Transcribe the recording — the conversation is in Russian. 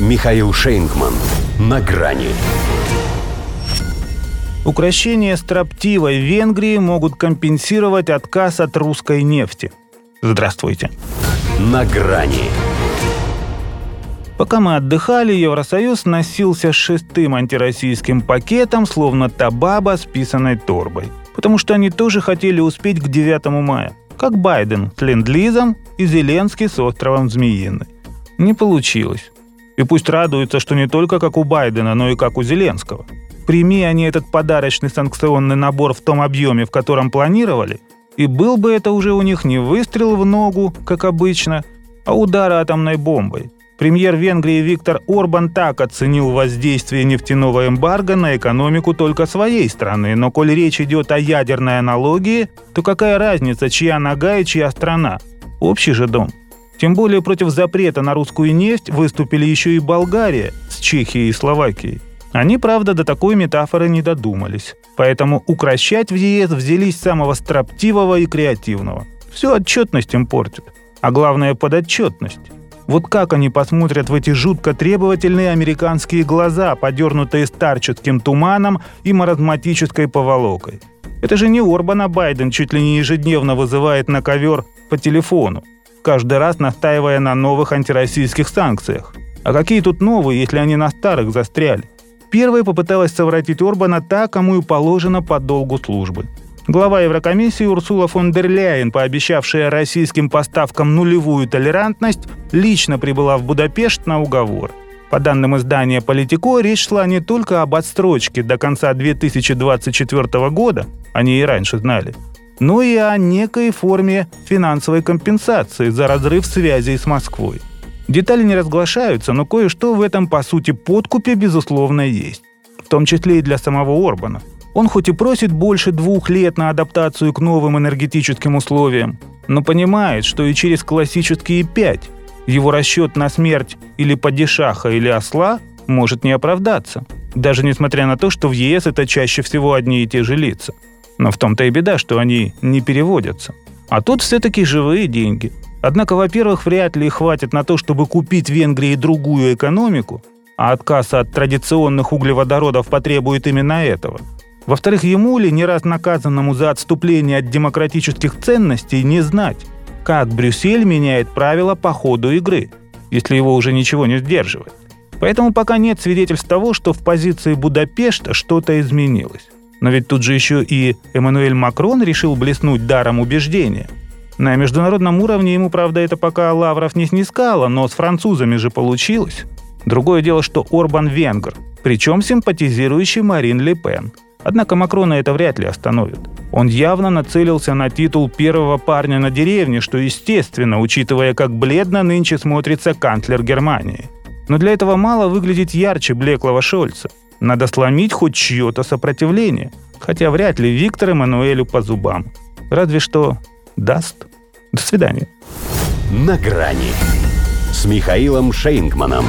Михаил Шейнгман. На грани. Укращение строптивой Венгрии могут компенсировать отказ от русской нефти. Здравствуйте. На грани. Пока мы отдыхали, Евросоюз носился шестым антироссийским пакетом, словно табаба с писаной торбой. Потому что они тоже хотели успеть к 9 мая. Как Байден с ленд-лизом и Зеленский с островом Змеиный. Не получилось. И пусть радуются, что не только как у Байдена, но и как у Зеленского. Прими они этот подарочный санкционный набор в том объеме, в котором планировали, и был бы это уже у них не выстрел в ногу, как обычно, а удар атомной бомбой. Премьер Венгрии Виктор Орбан так оценил воздействие нефтяного эмбарго на экономику только своей страны, но коль речь идет о ядерной аналогии, то какая разница, чья нога и чья страна? Общий же дом. Тем более против запрета на русскую нефть выступили еще и Болгария с Чехией и Словакией. Они, правда, до такой метафоры не додумались. Поэтому укращать в ЕС взялись самого строптивого и креативного. Всю отчетность им портят. А главное, подотчетность. Вот как они посмотрят в эти жутко требовательные американские глаза, подернутые старческим туманом и маразматической поволокой? Это же не Орбана Байден чуть ли не ежедневно вызывает на ковер по телефону, каждый раз настаивая на новых антироссийских санкциях. А какие тут новые, если они на старых застряли? Первой попыталась совратить Орбана та, кому и положено по долгу службы – Глава Еврокомиссии Урсула фон дер Ляйен, пообещавшая российским поставкам нулевую толерантность, лично прибыла в Будапешт на уговор. По данным издания «Политико», речь шла не только об отстрочке до конца 2024 года, они и раньше знали, но и о некой форме финансовой компенсации за разрыв связей с Москвой. Детали не разглашаются, но кое-что в этом, по сути, подкупе, безусловно, есть. В том числе и для самого Орбана – он хоть и просит больше двух лет на адаптацию к новым энергетическим условиям, но понимает, что и через классические пять его расчет на смерть или падишаха, или осла может не оправдаться, даже несмотря на то, что в ЕС это чаще всего одни и те же лица. Но в том-то и беда, что они не переводятся. А тут все-таки живые деньги. Однако, во-первых, вряд ли хватит на то, чтобы купить Венгрии другую экономику, а отказ от традиционных углеводородов потребует именно этого – во-вторых, ему ли, не раз наказанному за отступление от демократических ценностей, не знать, как Брюссель меняет правила по ходу игры, если его уже ничего не сдерживает. Поэтому пока нет свидетельств того, что в позиции Будапешта что-то изменилось. Но ведь тут же еще и Эммануэль Макрон решил блеснуть даром убеждения. На международном уровне ему, правда, это пока Лавров не снискало, но с французами же получилось. Другое дело, что Орбан венгр, причем симпатизирующий Марин Ле Пен – Однако Макрона это вряд ли остановит. Он явно нацелился на титул первого парня на деревне, что естественно, учитывая, как бледно нынче смотрится канцлер Германии. Но для этого мало выглядеть ярче блеклого Шольца. Надо сломить хоть чье-то сопротивление. Хотя вряд ли Виктор Эммануэлю по зубам. Разве что даст. До свидания. На грани с Михаилом Шейнгманом.